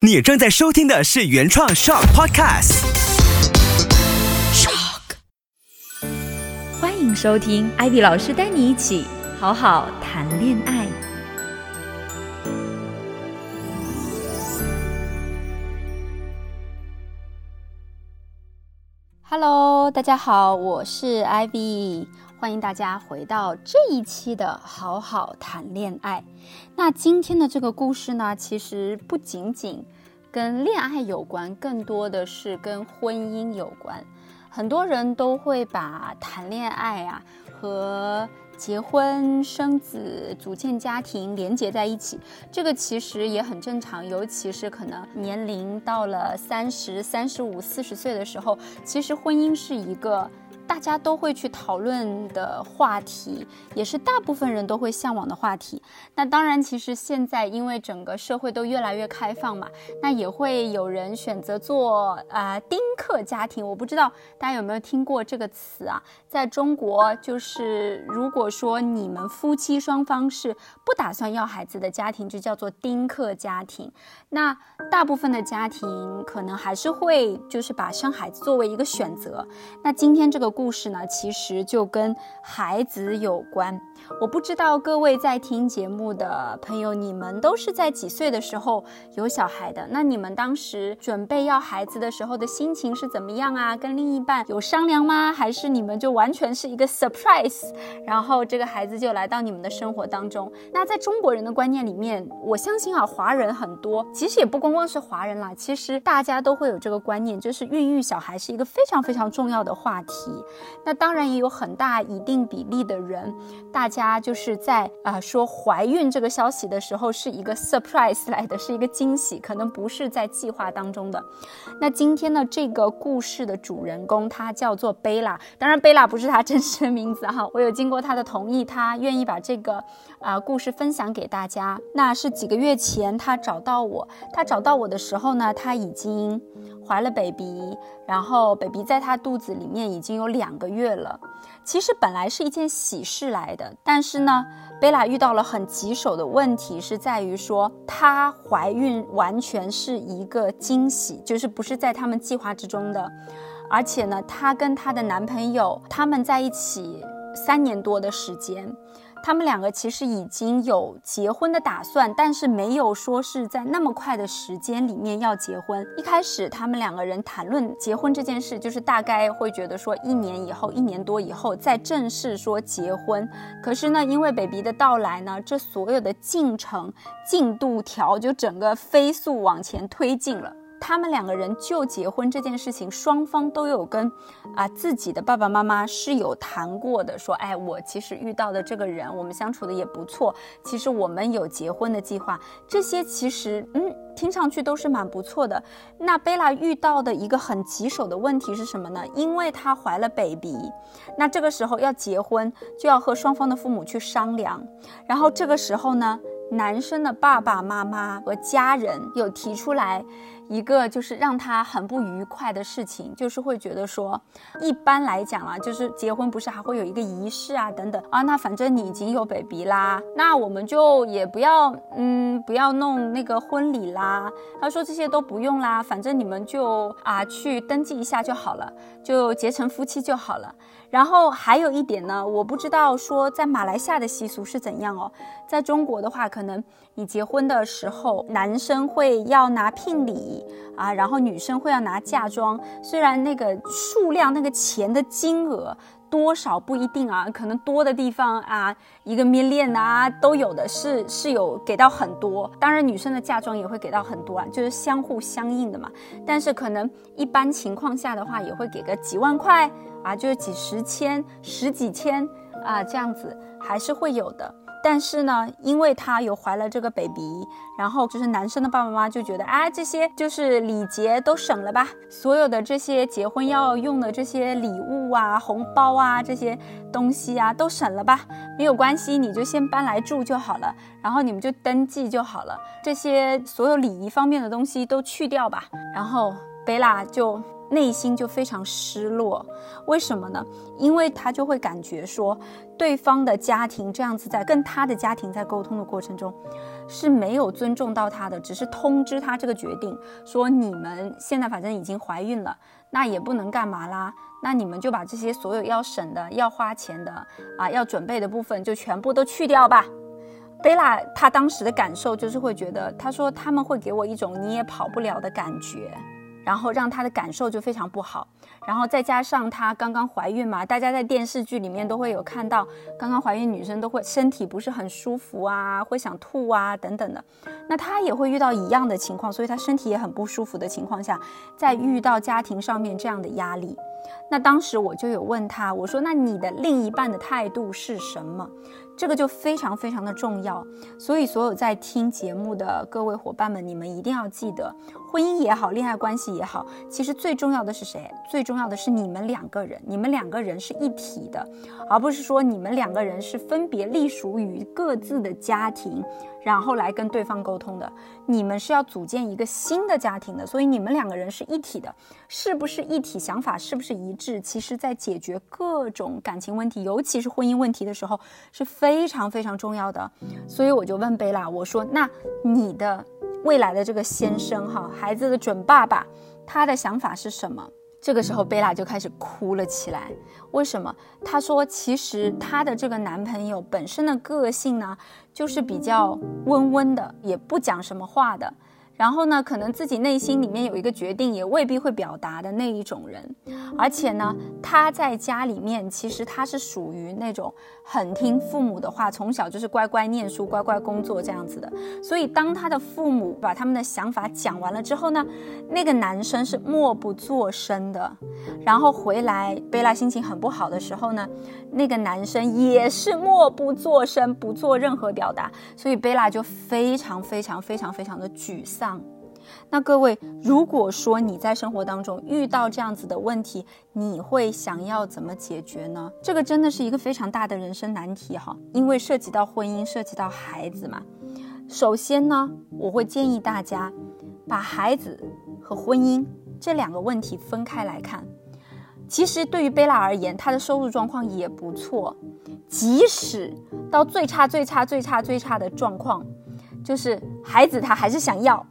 你正在收听的是原创 Shock Podcast。Shock，。欢迎收听艾比老师带你一起好好谈恋爱。Hello，大家好，我是 Ivy，欢迎大家回到这一期的好好谈恋爱。那今天的这个故事呢，其实不仅仅跟恋爱有关，更多的是跟婚姻有关。很多人都会把谈恋爱啊和结婚、生子、组建家庭连接在一起，这个其实也很正常。尤其是可能年龄到了三十三、十五、四十岁的时候，其实婚姻是一个。大家都会去讨论的话题，也是大部分人都会向往的话题。那当然，其实现在因为整个社会都越来越开放嘛，那也会有人选择做啊丁克家庭。我不知道大家有没有听过这个词啊？在中国，就是如果说你们夫妻双方是不打算要孩子的家庭，就叫做丁克家庭。那大部分的家庭可能还是会就是把生孩子作为一个选择。那今天这个。故事呢，其实就跟孩子有关。我不知道各位在听节目的朋友，你们都是在几岁的时候有小孩的？那你们当时准备要孩子的时候的心情是怎么样啊？跟另一半有商量吗？还是你们就完全是一个 surprise，然后这个孩子就来到你们的生活当中？那在中国人的观念里面，我相信啊，华人很多，其实也不光光是华人啦，其实大家都会有这个观念，就是孕育小孩是一个非常非常重要的话题。那当然也有很大一定比例的人，大家就是在啊说怀孕这个消息的时候是一个 surprise 来的，是一个惊喜，可能不是在计划当中的。那今天呢，这个故事的主人公他叫做贝拉，当然贝拉不是他真实的名字哈，我有经过他的同意，他愿意把这个啊故事分享给大家。那是几个月前他找到我，他找到我的时候呢，他已经。怀了 baby，然后 baby 在她肚子里面已经有两个月了。其实本来是一件喜事来的，但是呢，贝拉遇到了很棘手的问题，是在于说她怀孕完全是一个惊喜，就是不是在他们计划之中的。而且呢，她跟她的男朋友他们在一起三年多的时间。他们两个其实已经有结婚的打算，但是没有说是在那么快的时间里面要结婚。一开始他们两个人谈论结婚这件事，就是大概会觉得说一年以后、一年多以后再正式说结婚。可是呢，因为 baby 的到来呢，这所有的进程进度条就整个飞速往前推进了。他们两个人就结婚这件事情，双方都有跟啊自己的爸爸妈妈是有谈过的，说，哎，我其实遇到的这个人，我们相处的也不错，其实我们有结婚的计划，这些其实，嗯，听上去都是蛮不错的。那贝拉遇到的一个很棘手的问题是什么呢？因为她怀了 baby，那这个时候要结婚，就要和双方的父母去商量，然后这个时候呢，男生的爸爸妈妈和家人有提出来。一个就是让他很不愉快的事情，就是会觉得说，一般来讲啊，就是结婚不是还会有一个仪式啊，等等啊，那反正你已经有 baby 啦，那我们就也不要，嗯，不要弄那个婚礼啦。他说这些都不用啦，反正你们就啊去登记一下就好了，就结成夫妻就好了。然后还有一点呢，我不知道说在马来西亚的习俗是怎样哦，在中国的话，可能你结婚的时候，男生会要拿聘礼。啊，然后女生会要拿嫁妆，虽然那个数量、那个钱的金额多少不一定啊，可能多的地方啊，一个 million 啊都有的是是有给到很多。当然，女生的嫁妆也会给到很多啊，就是相互相应的嘛。但是可能一般情况下的话，也会给个几万块啊，就是几十千、十几千啊这样子，还是会有的。但是呢，因为她有怀了这个 baby，然后就是男生的爸爸妈妈就觉得，哎，这些就是礼节都省了吧，所有的这些结婚要用的这些礼物啊、红包啊这些东西啊都省了吧，没有关系，你就先搬来住就好了，然后你们就登记就好了，这些所有礼仪方面的东西都去掉吧，然后。贝拉就内心就非常失落。为什么呢？因为他就会感觉说，对方的家庭这样子在跟他的家庭在沟通的过程中是没有尊重到他的，只是通知他这个决定，说你们现在反正已经怀孕了，那也不能干嘛啦。那你们就把这些所有要省的、要花钱的啊、要准备的部分就全部都去掉吧。贝拉她当时的感受就是会觉得，她说他们会给我一种你也跑不了的感觉，然后让她的感受就非常不好。然后再加上她刚刚怀孕嘛，大家在电视剧里面都会有看到，刚刚怀孕女生都会身体不是很舒服啊，会想吐啊等等的。那她也会遇到一样的情况，所以她身体也很不舒服的情况下，在遇到家庭上面这样的压力。那当时我就有问她，我说：“那你的另一半的态度是什么？”这个就非常非常的重要。所以，所有在听节目的各位伙伴们，你们一定要记得，婚姻也好，恋爱关系也好，其实最重要的是谁？最重要的是你们两个人，你们两个人是一体的，而不是说你们两个人是分别隶属于各自的家庭，然后来跟对方沟通的。你们是要组建一个新的家庭的，所以你们两个人是一体的，是不是一体？想法是不是一致？其实，在解决各种感情问题，尤其是婚姻问题的时候，是非常非常重要的。所以我就问贝拉，我说：“那你的未来的这个先生，哈，孩子的准爸爸，他的想法是什么？”这个时候，贝拉就开始哭了起来。为什么？她说：“其实她的这个男朋友本身的个性呢，就是比较温温的，也不讲什么话的。”然后呢，可能自己内心里面有一个决定，也未必会表达的那一种人。而且呢，他在家里面其实他是属于那种很听父母的话，从小就是乖乖念书、乖乖工作这样子的。所以当他的父母把他们的想法讲完了之后呢，那个男生是默不作声的。然后回来，贝拉心情很不好的时候呢，那个男生也是默不作声，不做任何表达。所以贝拉就非常非常非常非常的沮丧。那各位，如果说你在生活当中遇到这样子的问题，你会想要怎么解决呢？这个真的是一个非常大的人生难题哈，因为涉及到婚姻，涉及到孩子嘛。首先呢，我会建议大家把孩子和婚姻这两个问题分开来看。其实对于贝拉而言，她的收入状况也不错，即使到最差、最差、最差、最差的状况，就是孩子他还是想要。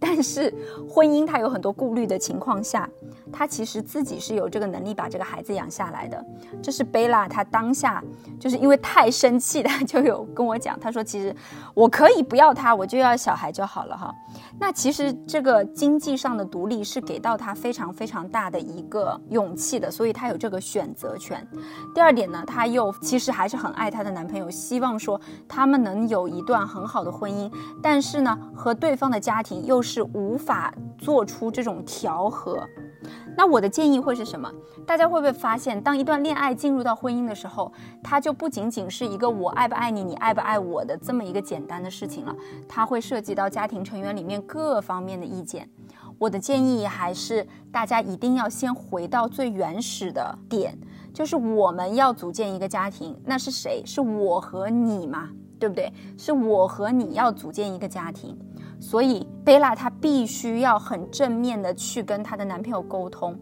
但是婚姻他有很多顾虑的情况下，他其实自己是有这个能力把这个孩子养下来的。这是贝拉他当下就是因为太生气了，就有跟我讲，他说其实我可以不要他，我就要小孩就好了哈。那其实这个经济上的独立是给到他非常非常大的一个勇气的，所以他有这个选择权。第二点呢，他又其实还是很爱他的男朋友，希望说他们能有一段很好的婚姻，但是呢，和对方的家庭又。是无法做出这种调和，那我的建议会是什么？大家会不会发现，当一段恋爱进入到婚姻的时候，它就不仅仅是一个我爱不爱你，你爱不爱我的这么一个简单的事情了，它会涉及到家庭成员里面各方面的意见。我的建议还是大家一定要先回到最原始的点，就是我们要组建一个家庭，那是谁？是我和你嘛，对不对？是我和你要组建一个家庭。所以贝拉她必须要很正面的去跟她的男朋友沟通，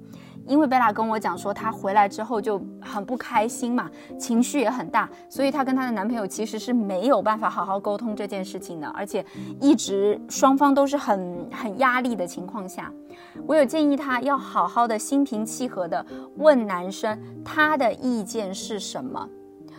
因为贝拉跟我讲说，她回来之后就很不开心嘛，情绪也很大，所以她跟她的男朋友其实是没有办法好好沟通这件事情的，而且一直双方都是很很压力的情况下，我有建议她要好好的心平气和的问男生他的意见是什么。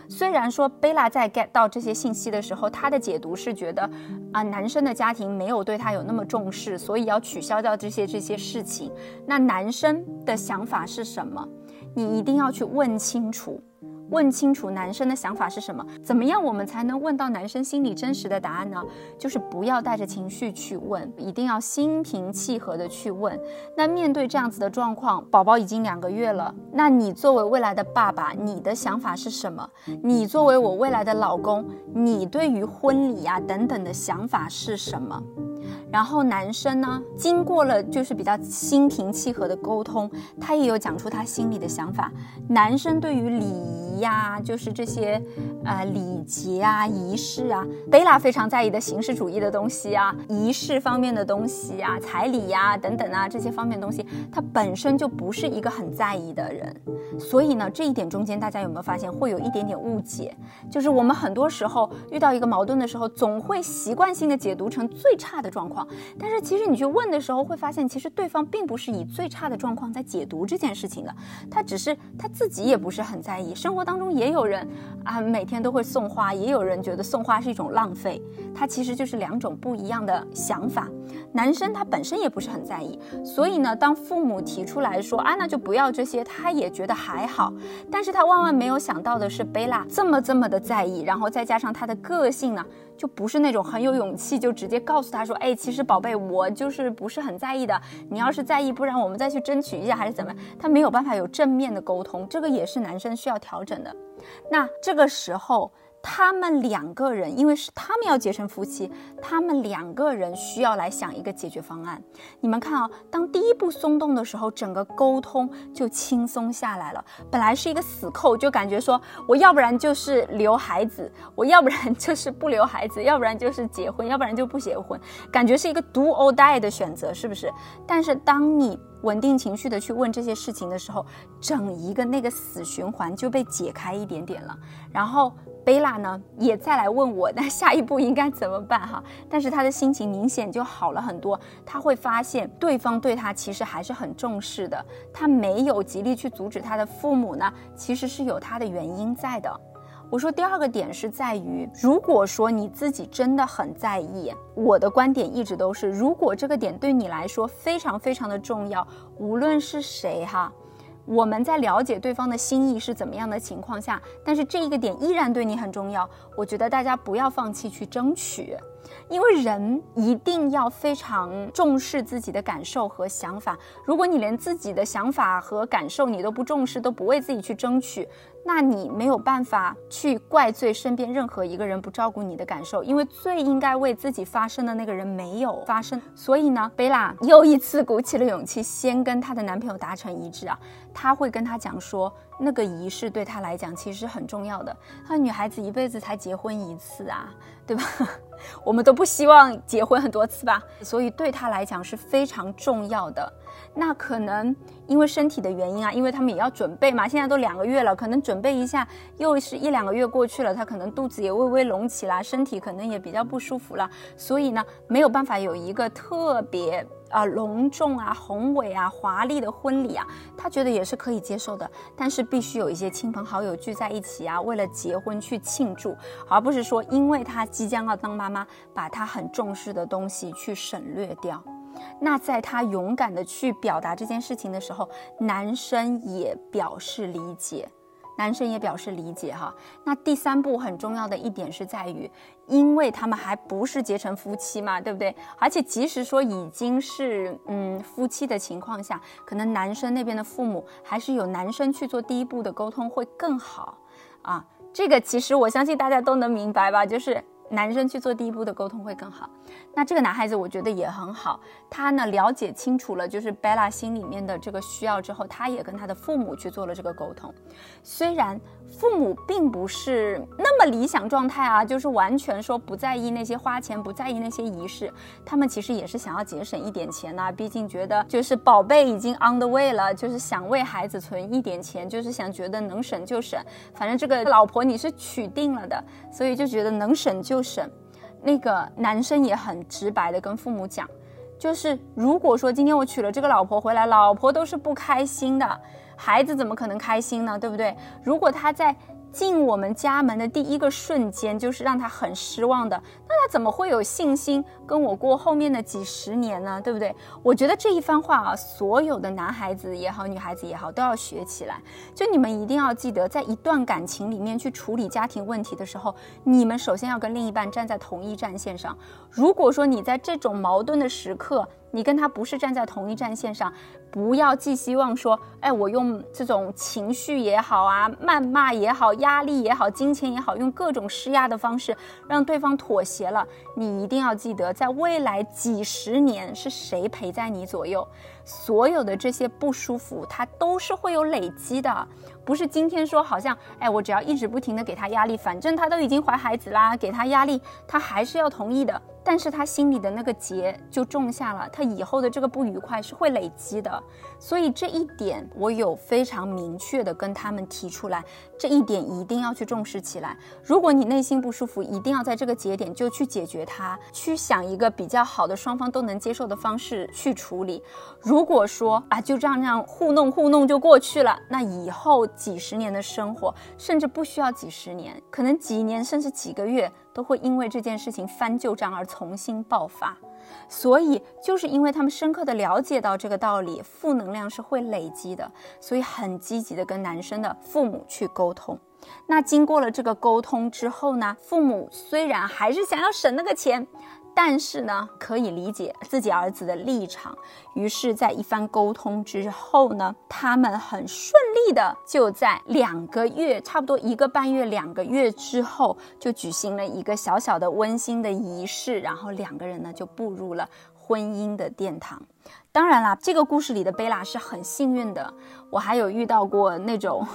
虽然说贝拉在 get 到这些信息的时候，她的解读是觉得，啊，男生的家庭没有对她有那么重视，所以要取消掉这些这些事情。那男生的想法是什么？你一定要去问清楚。问清楚男生的想法是什么？怎么样我们才能问到男生心里真实的答案呢？就是不要带着情绪去问，一定要心平气和的去问。那面对这样子的状况，宝宝已经两个月了，那你作为未来的爸爸，你的想法是什么？你作为我未来的老公，你对于婚礼呀等等的想法是什么？然后男生呢，经过了就是比较心平气和的沟通，他也有讲出他心里的想法。男生对于礼仪。呀，就是这些呃礼节啊、仪式啊。贝拉非常在意的形式主义的东西啊、仪式方面的东西啊、彩礼呀等等啊这些方面的东西，他本身就不是一个很在意的人。所以呢，这一点中间大家有没有发现会有一点点误解？就是我们很多时候遇到一个矛盾的时候，总会习惯性的解读成最差的状况。但是其实你去问的时候，会发现其实对方并不是以最差的状况在解读这件事情的，他只是他自己也不是很在意。生活当中也有人啊，每天都会送花，也有人觉得送花是一种浪费。它其实就是两种不一样的想法。男生他本身也不是很在意，所以呢，当父母提出来说啊，那就不要这些，他也觉得还好。但是他万万没有想到的是，贝拉这么这么的在意，然后再加上他的个性呢，就不是那种很有勇气就直接告诉他说，哎，其实宝贝，我就是不是很在意的。你要是在意，不然我们再去争取一下还是怎么？他没有办法有正面的沟通，这个也是男生需要调整的。那这个时候。他们两个人，因为是他们要结成夫妻，他们两个人需要来想一个解决方案。你们看啊，当第一步松动的时候，整个沟通就轻松下来了。本来是一个死扣，就感觉说我要不然就是留孩子，我要不然就是不留孩子，要不然就是结婚，要不然就不结婚，感觉是一个 do or die 的选择，是不是？但是当你稳定情绪的去问这些事情的时候，整一个那个死循环就被解开一点点了，然后。贝拉呢也再来问我，那下一步应该怎么办哈？但是他的心情明显就好了很多，他会发现对方对他其实还是很重视的，他没有极力去阻止他的父母呢，其实是有他的原因在的。我说第二个点是在于，如果说你自己真的很在意，我的观点一直都是，如果这个点对你来说非常非常的重要，无论是谁哈。我们在了解对方的心意是怎么样的情况下，但是这一个点依然对你很重要。我觉得大家不要放弃去争取，因为人一定要非常重视自己的感受和想法。如果你连自己的想法和感受你都不重视，都不为自己去争取。那你没有办法去怪罪身边任何一个人不照顾你的感受，因为最应该为自己发声的那个人没有发声。所以呢，贝拉又一次鼓起了勇气，先跟她的男朋友达成一致啊。她会跟他讲说，那个仪式对她来讲其实很重要的。她女孩子一辈子才结婚一次啊，对吧？我们都不希望结婚很多次吧，所以对她来讲是非常重要的。那可能因为身体的原因啊，因为他们也要准备嘛。现在都两个月了，可能准备一下，又是一两个月过去了，他可能肚子也微微隆起啦，身体可能也比较不舒服了。所以呢，没有办法有一个特别啊隆重啊宏伟啊华丽的婚礼啊，他觉得也是可以接受的。但是必须有一些亲朋好友聚在一起啊，为了结婚去庆祝，而不是说因为他即将要当妈妈，把他很重视的东西去省略掉。那在他勇敢的去表达这件事情的时候，男生也表示理解，男生也表示理解哈。那第三步很重要的一点是在于，因为他们还不是结成夫妻嘛，对不对？而且即使说已经是嗯夫妻的情况下，可能男生那边的父母还是有男生去做第一步的沟通会更好啊。这个其实我相信大家都能明白吧，就是。男生去做第一步的沟通会更好。那这个男孩子我觉得也很好，他呢了解清楚了就是贝拉心里面的这个需要之后，他也跟他的父母去做了这个沟通。虽然父母并不是那么理想状态啊，就是完全说不在意那些花钱，不在意那些仪式，他们其实也是想要节省一点钱呐。毕竟觉得就是宝贝已经 on the way 了，就是想为孩子存一点钱，就是想觉得能省就省。反正这个老婆你是娶定了的，所以就觉得能省就省。那个男生也很直白的跟父母讲，就是如果说今天我娶了这个老婆回来，老婆都是不开心的，孩子怎么可能开心呢？对不对？如果他在。进我们家门的第一个瞬间，就是让他很失望的。那他怎么会有信心跟我过后面的几十年呢？对不对？我觉得这一番话啊，所有的男孩子也好，女孩子也好，都要学起来。就你们一定要记得，在一段感情里面去处理家庭问题的时候，你们首先要跟另一半站在同一战线上。如果说你在这种矛盾的时刻，你跟他不是站在同一战线上，不要寄希望说，哎，我用这种情绪也好啊，谩骂也好，压力也好，金钱也好，用各种施压的方式让对方妥协了。你一定要记得，在未来几十年是谁陪在你左右，所有的这些不舒服，它都是会有累积的。不是今天说好像，哎，我只要一直不停的给他压力，反正他都已经怀孩子啦，给他压力，他还是要同意的。但是他心里的那个结就种下了，他以后的这个不愉快是会累积的，所以这一点我有非常明确的跟他们提出来，这一点一定要去重视起来。如果你内心不舒服，一定要在这个节点就去解决它，去想一个比较好的、双方都能接受的方式去处理。如果说啊，就这样这样糊弄糊弄就过去了，那以后几十年的生活，甚至不需要几十年，可能几年甚至几个月。都会因为这件事情翻旧账而重新爆发，所以就是因为他们深刻的了解到这个道理，负能量是会累积的，所以很积极的跟男生的父母去沟通。那经过了这个沟通之后呢，父母虽然还是想要省那个钱。但是呢，可以理解自己儿子的立场。于是，在一番沟通之后呢，他们很顺利的就在两个月，差不多一个半月、两个月之后，就举行了一个小小的温馨的仪式，然后两个人呢就步入了婚姻的殿堂。当然啦，这个故事里的贝拉是很幸运的。我还有遇到过那种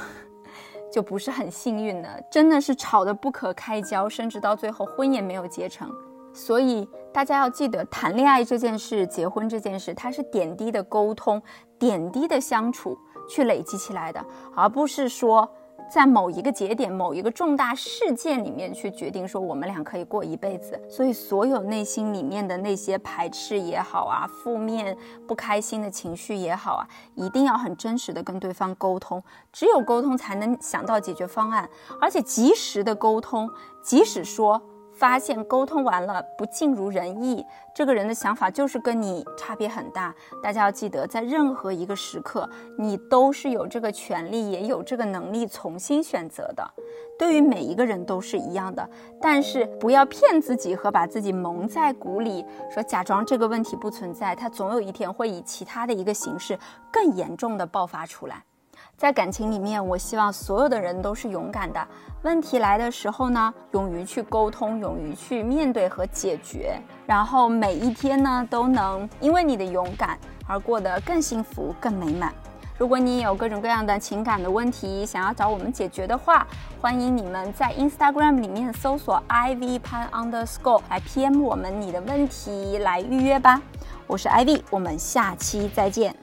就不是很幸运的，真的是吵得不可开交，甚至到最后婚也没有结成。所以大家要记得，谈恋爱这件事、结婚这件事，它是点滴的沟通、点滴的相处去累积起来的，而不是说在某一个节点、某一个重大事件里面去决定说我们俩可以过一辈子。所以，所有内心里面的那些排斥也好啊，负面、不开心的情绪也好啊，一定要很真实的跟对方沟通。只有沟通，才能想到解决方案，而且及时的沟通，即使说。发现沟通完了不尽如人意，这个人的想法就是跟你差别很大。大家要记得，在任何一个时刻，你都是有这个权利，也有这个能力重新选择的。对于每一个人都是一样的，但是不要骗自己和把自己蒙在鼓里，说假装这个问题不存在，它总有一天会以其他的一个形式更严重的爆发出来。在感情里面，我希望所有的人都是勇敢的。问题来的时候呢，勇于去沟通，勇于去面对和解决。然后每一天呢，都能因为你的勇敢而过得更幸福、更美满。如果你有各种各样的情感的问题想要找我们解决的话，欢迎你们在 Instagram 里面搜索 ivy pan underscore 来 PM 我们你的问题来预约吧。我是 ivy，我们下期再见。